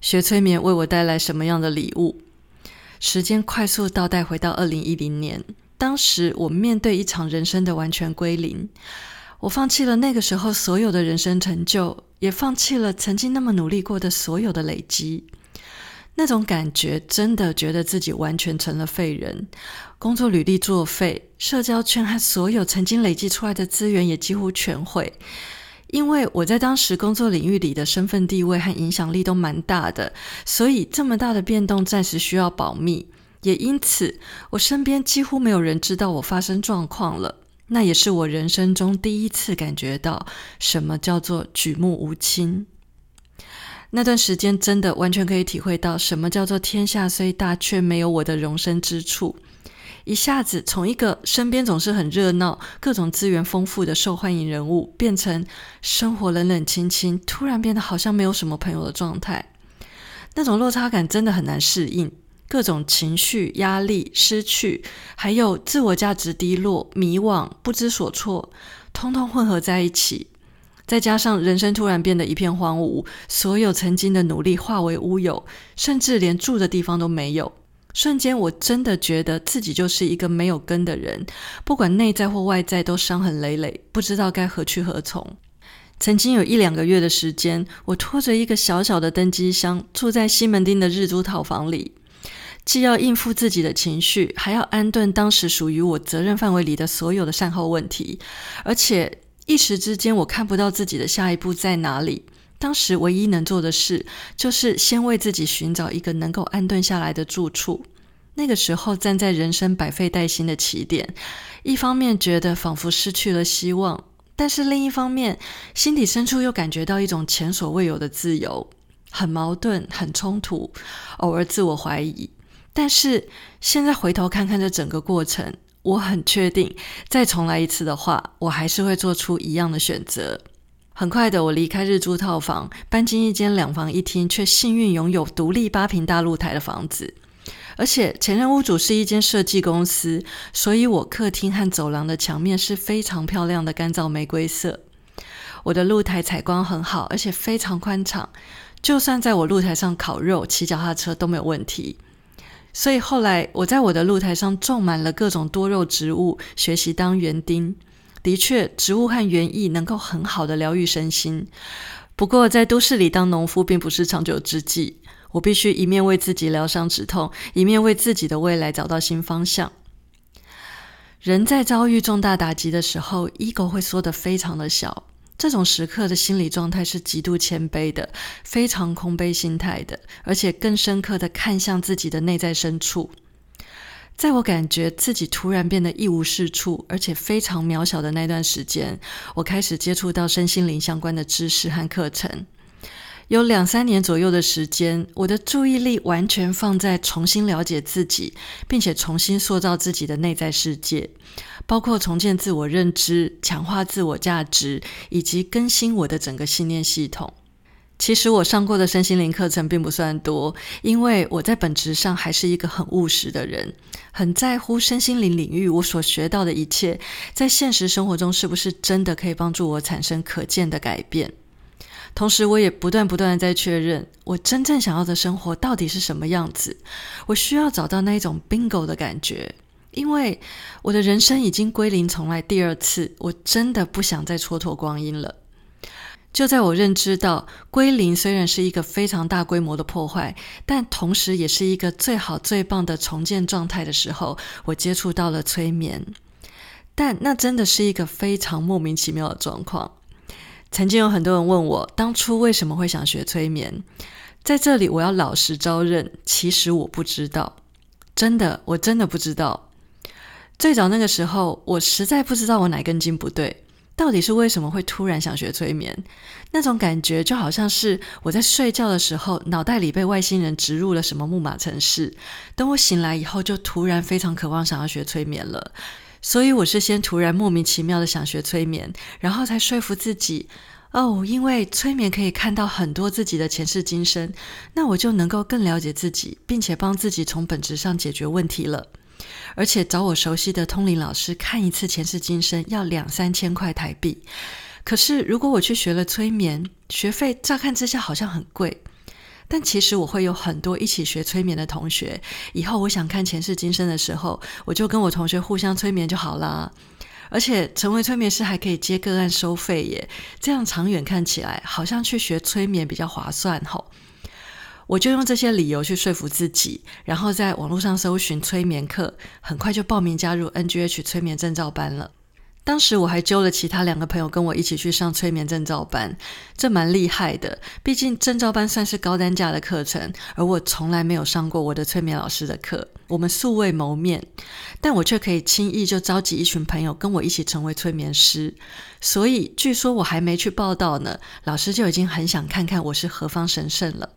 学催眠为我带来什么样的礼物？时间快速倒带回到二零一零年，当时我面对一场人生的完全归零，我放弃了那个时候所有的人生成就，也放弃了曾经那么努力过的所有的累积。那种感觉真的觉得自己完全成了废人，工作履历作废，社交圈和所有曾经累积出来的资源也几乎全毁。因为我在当时工作领域里的身份地位和影响力都蛮大的，所以这么大的变动暂时需要保密，也因此我身边几乎没有人知道我发生状况了。那也是我人生中第一次感觉到什么叫做举目无亲。那段时间真的完全可以体会到什么叫做天下虽大，却没有我的容身之处。一下子从一个身边总是很热闹、各种资源丰富的受欢迎人物，变成生活冷冷清清，突然变得好像没有什么朋友的状态。那种落差感真的很难适应，各种情绪、压力、失去，还有自我价值低落、迷惘、不知所措，通通混合在一起。再加上人生突然变得一片荒芜，所有曾经的努力化为乌有，甚至连住的地方都没有。瞬间，我真的觉得自己就是一个没有根的人，不管内在或外在都伤痕累累，不知道该何去何从。曾经有一两个月的时间，我拖着一个小小的登机箱，住在西门町的日租套房里，既要应付自己的情绪，还要安顿当时属于我责任范围里的所有的善后问题，而且一时之间，我看不到自己的下一步在哪里。当时唯一能做的事，就是先为自己寻找一个能够安顿下来的住处。那个时候，站在人生百废待兴的起点，一方面觉得仿佛失去了希望，但是另一方面，心底深处又感觉到一种前所未有的自由，很矛盾，很冲突，偶尔自我怀疑。但是现在回头看看这整个过程，我很确定，再重来一次的话，我还是会做出一样的选择。很快的，我离开日租套房，搬进一间两房一厅，却幸运拥有独立八平大露台的房子。而且前任屋主是一间设计公司，所以我客厅和走廊的墙面是非常漂亮的干燥玫瑰色。我的露台采光很好，而且非常宽敞，就算在我露台上烤肉、骑脚踏车都没有问题。所以后来我在我的露台上种满了各种多肉植物，学习当园丁。的确，植物和园艺能够很好的疗愈身心。不过，在都市里当农夫并不是长久之计。我必须一面为自己疗伤止痛，一面为自己的未来找到新方向。人在遭遇重大打击的时候，ego 会缩得非常的小。这种时刻的心理状态是极度谦卑的，非常空杯心态的，而且更深刻的看向自己的内在深处。在我感觉自己突然变得一无是处，而且非常渺小的那段时间，我开始接触到身心灵相关的知识和课程。有两三年左右的时间，我的注意力完全放在重新了解自己，并且重新塑造自己的内在世界，包括重建自我认知、强化自我价值，以及更新我的整个信念系统。其实我上过的身心灵课程并不算多，因为我在本质上还是一个很务实的人，很在乎身心灵领域我所学到的一切，在现实生活中是不是真的可以帮助我产生可见的改变。同时，我也不断不断的在确认，我真正想要的生活到底是什么样子。我需要找到那一种 bingo 的感觉，因为我的人生已经归零重来第二次，我真的不想再蹉跎光阴了。就在我认知到归零虽然是一个非常大规模的破坏，但同时也是一个最好最棒的重建状态的时候，我接触到了催眠。但那真的是一个非常莫名其妙的状况。曾经有很多人问我，当初为什么会想学催眠？在这里，我要老实招认，其实我不知道，真的，我真的不知道。最早那个时候，我实在不知道我哪根筋不对。到底是为什么会突然想学催眠？那种感觉就好像是我在睡觉的时候，脑袋里被外星人植入了什么木马程式，等我醒来以后，就突然非常渴望想要学催眠了。所以我是先突然莫名其妙的想学催眠，然后才说服自己，哦，因为催眠可以看到很多自己的前世今生，那我就能够更了解自己，并且帮自己从本质上解决问题了。而且找我熟悉的通灵老师看一次前世今生要两三千块台币，可是如果我去学了催眠，学费乍看之下好像很贵，但其实我会有很多一起学催眠的同学，以后我想看前世今生的时候，我就跟我同学互相催眠就好啦。而且成为催眠师还可以接个案收费耶，这样长远看起来好像去学催眠比较划算吼。我就用这些理由去说服自己，然后在网络上搜寻催眠课，很快就报名加入 NGH 催眠证照班了。当时我还揪了其他两个朋友跟我一起去上催眠证照班，这蛮厉害的。毕竟证照班算是高单价的课程，而我从来没有上过我的催眠老师的课，我们素未谋面，但我却可以轻易就召集一群朋友跟我一起成为催眠师。所以据说我还没去报道呢，老师就已经很想看看我是何方神圣了。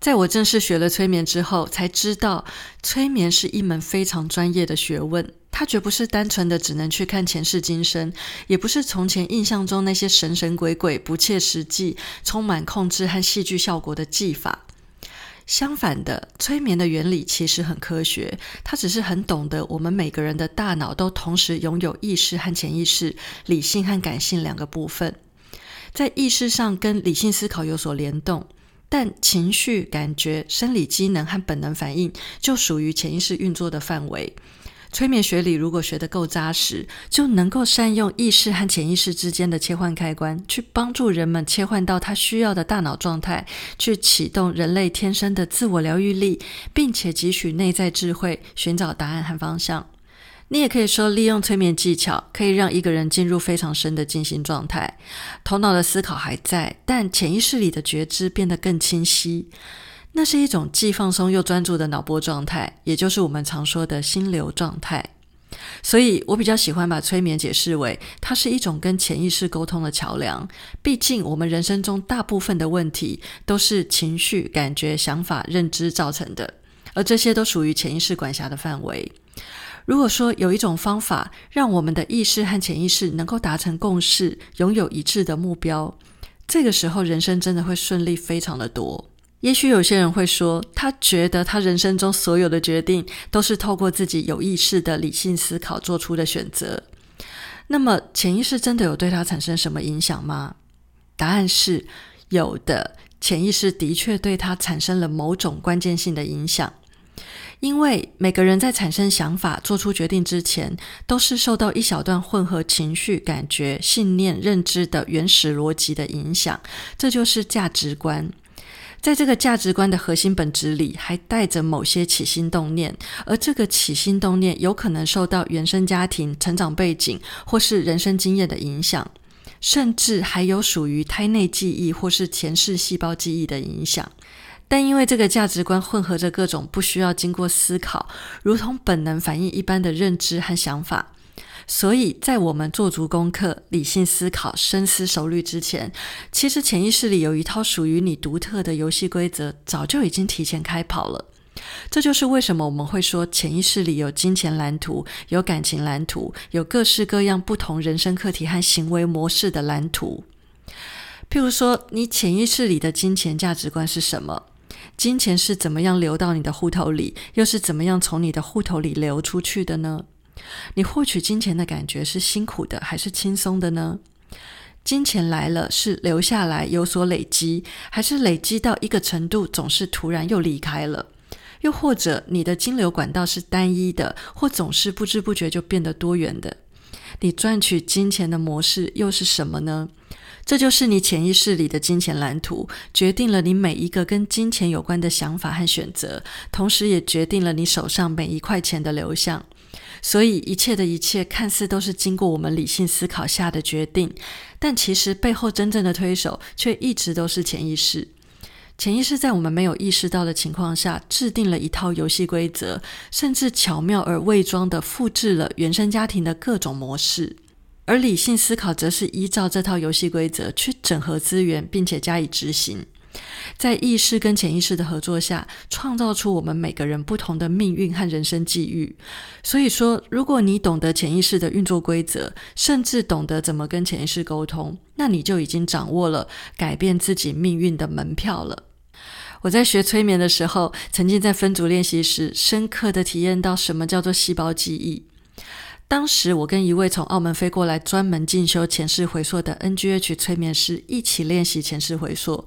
在我正式学了催眠之后，才知道催眠是一门非常专业的学问。它绝不是单纯的只能去看前世今生，也不是从前印象中那些神神鬼鬼、不切实际、充满控制和戏剧效果的技法。相反的，催眠的原理其实很科学，它只是很懂得我们每个人的大脑都同时拥有意识和潜意识、理性和感性两个部分，在意识上跟理性思考有所联动。但情绪、感觉、生理机能和本能反应就属于潜意识运作的范围。催眠学里如果学得够扎实，就能够善用意识和潜意识之间的切换开关，去帮助人们切换到他需要的大脑状态，去启动人类天生的自我疗愈力，并且汲取内在智慧，寻找答案和方向。你也可以说，利用催眠技巧可以让一个人进入非常深的静心状态，头脑的思考还在，但潜意识里的觉知变得更清晰。那是一种既放松又专注的脑波状态，也就是我们常说的心流状态。所以我比较喜欢把催眠解释为，它是一种跟潜意识沟通的桥梁。毕竟我们人生中大部分的问题都是情绪、感觉、想法、认知造成的，而这些都属于潜意识管辖的范围。如果说有一种方法，让我们的意识和潜意识能够达成共识，拥有一致的目标，这个时候人生真的会顺利非常的多。也许有些人会说，他觉得他人生中所有的决定都是透过自己有意识的理性思考做出的选择。那么，潜意识真的有对他产生什么影响吗？答案是有的，潜意识的确对他产生了某种关键性的影响。因为每个人在产生想法、做出决定之前，都是受到一小段混合情绪、感觉、信念、认知的原始逻辑的影响，这就是价值观。在这个价值观的核心本质里，还带着某些起心动念，而这个起心动念有可能受到原生家庭、成长背景或是人生经验的影响，甚至还有属于胎内记忆或是前世细胞记忆的影响。但因为这个价值观混合着各种不需要经过思考、如同本能反应一般的认知和想法，所以在我们做足功课、理性思考、深思熟虑之前，其实潜意识里有一套属于你独特的游戏规则，早就已经提前开跑了。这就是为什么我们会说潜意识里有金钱蓝图、有感情蓝图、有各式各样不同人生课题和行为模式的蓝图。譬如说，你潜意识里的金钱价值观是什么？金钱是怎么样流到你的户头里，又是怎么样从你的户头里流出去的呢？你获取金钱的感觉是辛苦的还是轻松的呢？金钱来了是留下来有所累积，还是累积到一个程度总是突然又离开了？又或者你的金流管道是单一的，或总是不知不觉就变得多元的？你赚取金钱的模式又是什么呢？这就是你潜意识里的金钱蓝图，决定了你每一个跟金钱有关的想法和选择，同时也决定了你手上每一块钱的流向。所以，一切的一切看似都是经过我们理性思考下的决定，但其实背后真正的推手却一直都是潜意识。潜意识在我们没有意识到的情况下，制定了一套游戏规则，甚至巧妙而伪装的复制了原生家庭的各种模式。而理性思考则是依照这套游戏规则去整合资源，并且加以执行。在意识跟潜意识的合作下，创造出我们每个人不同的命运和人生际遇。所以说，如果你懂得潜意识的运作规则，甚至懂得怎么跟潜意识沟通，那你就已经掌握了改变自己命运的门票了。我在学催眠的时候，曾经在分组练习时，深刻的体验到什么叫做细胞记忆。当时我跟一位从澳门飞过来专门进修前世回溯的 NGH 催眠师一起练习前世回溯。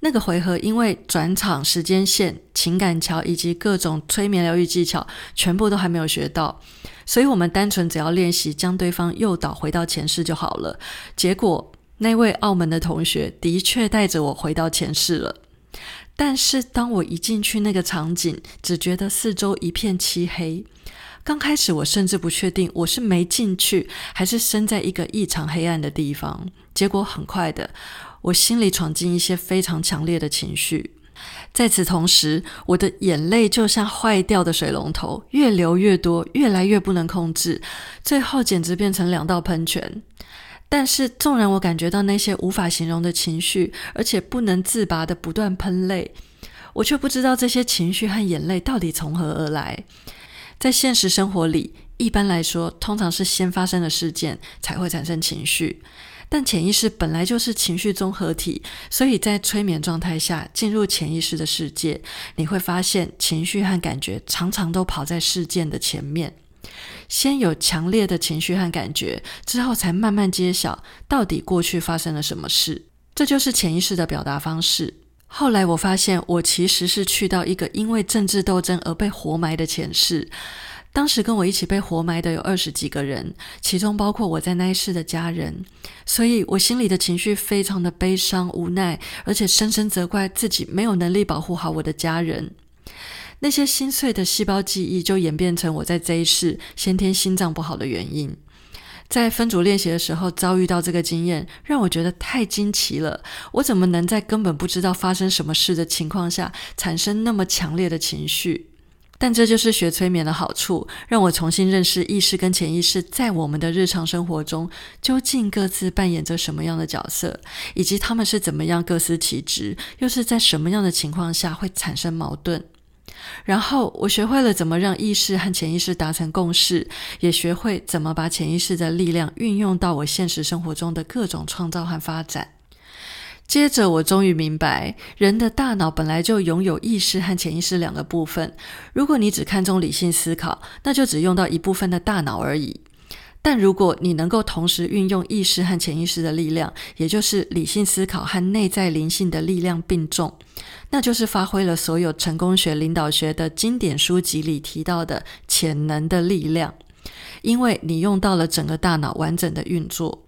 那个回合，因为转场、时间线、情感桥以及各种催眠疗愈技巧，全部都还没有学到，所以我们单纯只要练习将对方诱导回到前世就好了。结果，那位澳门的同学的确带着我回到前世了。但是，当我一进去那个场景，只觉得四周一片漆黑。刚开始，我甚至不确定我是没进去，还是身在一个异常黑暗的地方。结果，很快的。我心里闯进一些非常强烈的情绪，在此同时，我的眼泪就像坏掉的水龙头，越流越多，越来越不能控制，最后简直变成两道喷泉。但是，纵然我感觉到那些无法形容的情绪，而且不能自拔的不断喷泪，我却不知道这些情绪和眼泪到底从何而来。在现实生活里，一般来说，通常是先发生的事件才会产生情绪。但潜意识本来就是情绪综合体，所以在催眠状态下进入潜意识的世界，你会发现情绪和感觉常常都跑在事件的前面，先有强烈的情绪和感觉，之后才慢慢揭晓到底过去发生了什么事。这就是潜意识的表达方式。后来我发现，我其实是去到一个因为政治斗争而被活埋的前世。当时跟我一起被活埋的有二十几个人，其中包括我在那一世的家人，所以我心里的情绪非常的悲伤、无奈，而且深深责怪自己没有能力保护好我的家人。那些心碎的细胞记忆就演变成我在这一世先天心脏不好的原因。在分组练习的时候遭遇到这个经验，让我觉得太惊奇了。我怎么能在根本不知道发生什么事的情况下，产生那么强烈的情绪？但这就是学催眠的好处，让我重新认识意识跟潜意识在我们的日常生活中究竟各自扮演着什么样的角色，以及他们是怎么样各司其职，又是在什么样的情况下会产生矛盾。然后我学会了怎么让意识和潜意识达成共识，也学会怎么把潜意识的力量运用到我现实生活中的各种创造和发展。接着，我终于明白，人的大脑本来就拥有意识和潜意识两个部分。如果你只看重理性思考，那就只用到一部分的大脑而已。但如果你能够同时运用意识和潜意识的力量，也就是理性思考和内在灵性的力量并重，那就是发挥了所有成功学、领导学的经典书籍里提到的潜能的力量，因为你用到了整个大脑完整的运作。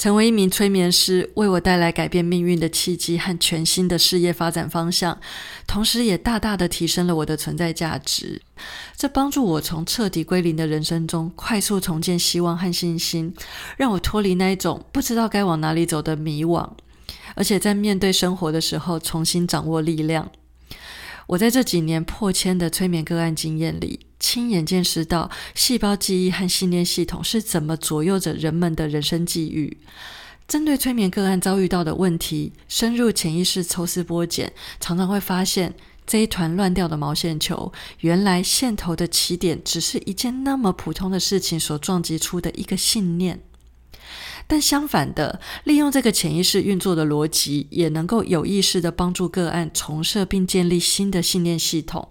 成为一名催眠师，为我带来改变命运的契机和全新的事业发展方向，同时也大大的提升了我的存在价值。这帮助我从彻底归零的人生中快速重建希望和信心，让我脱离那一种不知道该往哪里走的迷惘，而且在面对生活的时候重新掌握力量。我在这几年破千的催眠个案经验里。亲眼见识到细胞记忆和信念系统是怎么左右着人们的人生际遇。针对催眠个案遭遇到的问题，深入潜意识抽丝剥茧，常常会发现这一团乱掉的毛线球，原来线头的起点只是一件那么普通的事情所撞击出的一个信念。但相反的，利用这个潜意识运作的逻辑，也能够有意识的帮助个案重设并建立新的信念系统，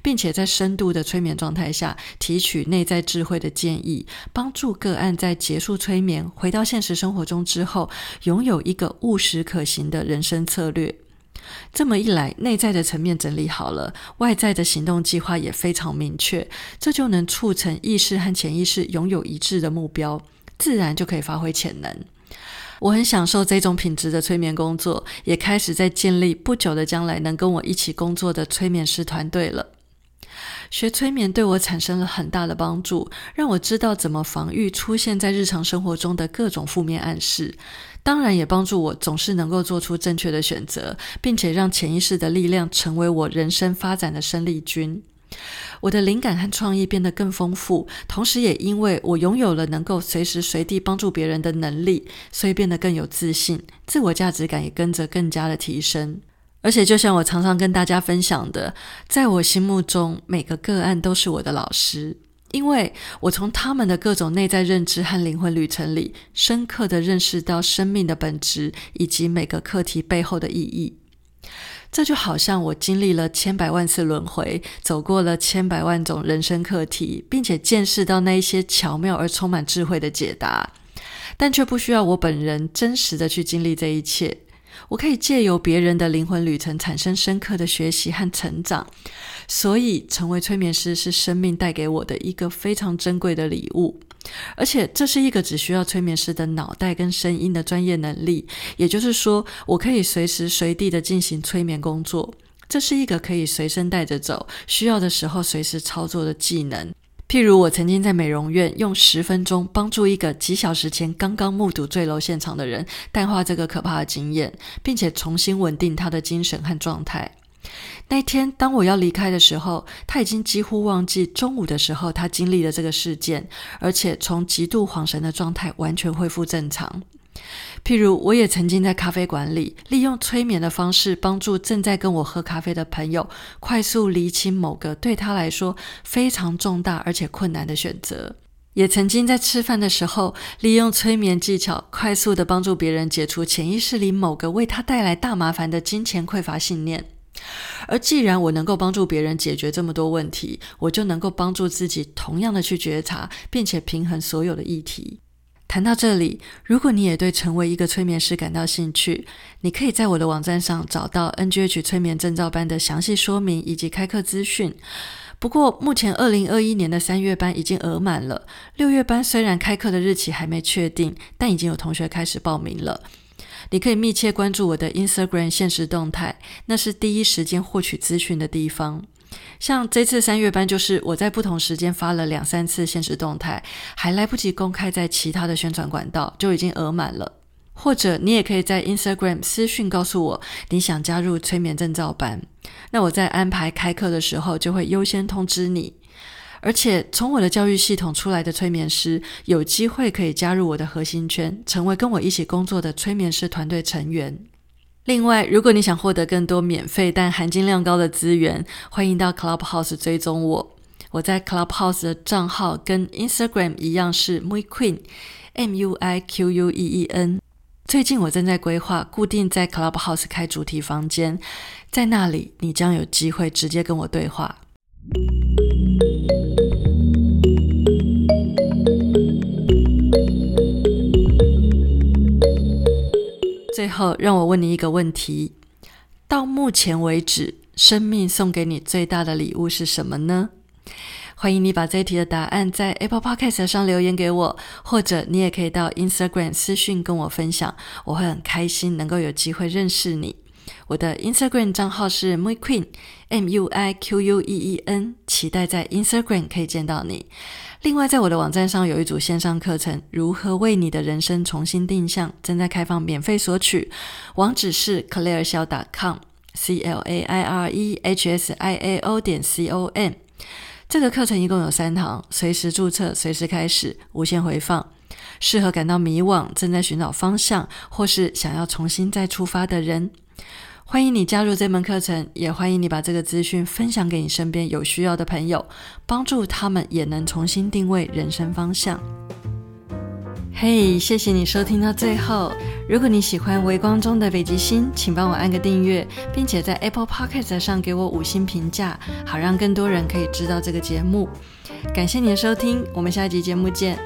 并且在深度的催眠状态下提取内在智慧的建议，帮助个案在结束催眠回到现实生活中之后，拥有一个务实可行的人生策略。这么一来，内在的层面整理好了，外在的行动计划也非常明确，这就能促成意识和潜意识拥有一致的目标。自然就可以发挥潜能。我很享受这种品质的催眠工作，也开始在建立不久的将来能跟我一起工作的催眠师团队了。学催眠对我产生了很大的帮助，让我知道怎么防御出现在日常生活中的各种负面暗示。当然，也帮助我总是能够做出正确的选择，并且让潜意识的力量成为我人生发展的生力军。我的灵感和创意变得更丰富，同时也因为我拥有了能够随时随地帮助别人的能力，所以变得更有自信，自我价值感也跟着更加的提升。而且，就像我常常跟大家分享的，在我心目中，每个个案都是我的老师，因为我从他们的各种内在认知和灵魂旅程里，深刻的认识到生命的本质以及每个课题背后的意义。这就好像我经历了千百万次轮回，走过了千百万种人生课题，并且见识到那一些巧妙而充满智慧的解答，但却不需要我本人真实的去经历这一切。我可以借由别人的灵魂旅程产生深刻的学习和成长，所以成为催眠师是生命带给我的一个非常珍贵的礼物。而且这是一个只需要催眠师的脑袋跟声音的专业能力，也就是说，我可以随时随地的进行催眠工作。这是一个可以随身带着走，需要的时候随时操作的技能。譬如我曾经在美容院用十分钟帮助一个几小时前刚刚目睹坠楼现场的人淡化这个可怕的经验，并且重新稳定他的精神和状态。那天，当我要离开的时候，他已经几乎忘记中午的时候他经历了这个事件，而且从极度恍神的状态完全恢复正常。譬如，我也曾经在咖啡馆里利用催眠的方式，帮助正在跟我喝咖啡的朋友快速厘清某个对他来说非常重大而且困难的选择；也曾经在吃饭的时候，利用催眠技巧，快速的帮助别人解除潜意识里某个为他带来大麻烦的金钱匮乏信念。而既然我能够帮助别人解决这么多问题，我就能够帮助自己同样的去觉察，并且平衡所有的议题。谈到这里，如果你也对成为一个催眠师感到兴趣，你可以在我的网站上找到 NGH 催眠证照班的详细说明以及开课资讯。不过，目前二零二一年的三月班已经额满了，六月班虽然开课的日期还没确定，但已经有同学开始报名了。你可以密切关注我的 Instagram 现实动态，那是第一时间获取资讯的地方。像这次三月班，就是我在不同时间发了两三次现实动态，还来不及公开在其他的宣传管道，就已经额满了。或者你也可以在 Instagram 私讯告诉我你想加入催眠证照班，那我在安排开课的时候就会优先通知你。而且从我的教育系统出来的催眠师，有机会可以加入我的核心圈，成为跟我一起工作的催眠师团队成员。另外，如果你想获得更多免费但含金量高的资源，欢迎到 Clubhouse 追踪我。我在 Clubhouse 的账号跟 Instagram 一样是 Mui Queen，M U I Q U E E N。最近我正在规划固定在 Clubhouse 开主题房间，在那里你将有机会直接跟我对话。最后，让我问你一个问题：到目前为止，生命送给你最大的礼物是什么呢？欢迎你把这一题的答案在 Apple Podcast 上留言给我，或者你也可以到 Instagram 私讯跟我分享，我会很开心能够有机会认识你。我的 Instagram 账号是 Mui Queen，M U I Q U E E N，期待在 Instagram 可以见到你。另外，在我的网站上有一组线上课程，《如何为你的人生重新定向》，正在开放免费索取，网址是 claire 小 .com，C L A I R E H S I A O 点 C O M。这个课程一共有三堂，随时注册，随时开始，无限回放。适合感到迷惘、正在寻找方向，或是想要重新再出发的人，欢迎你加入这门课程，也欢迎你把这个资讯分享给你身边有需要的朋友，帮助他们也能重新定位人生方向。嘿，谢谢你收听到最后。如果你喜欢《微光中的北极星》，请帮我按个订阅，并且在 Apple Podcast 上给我五星评价，好让更多人可以知道这个节目。感谢你的收听，我们下一集节目见。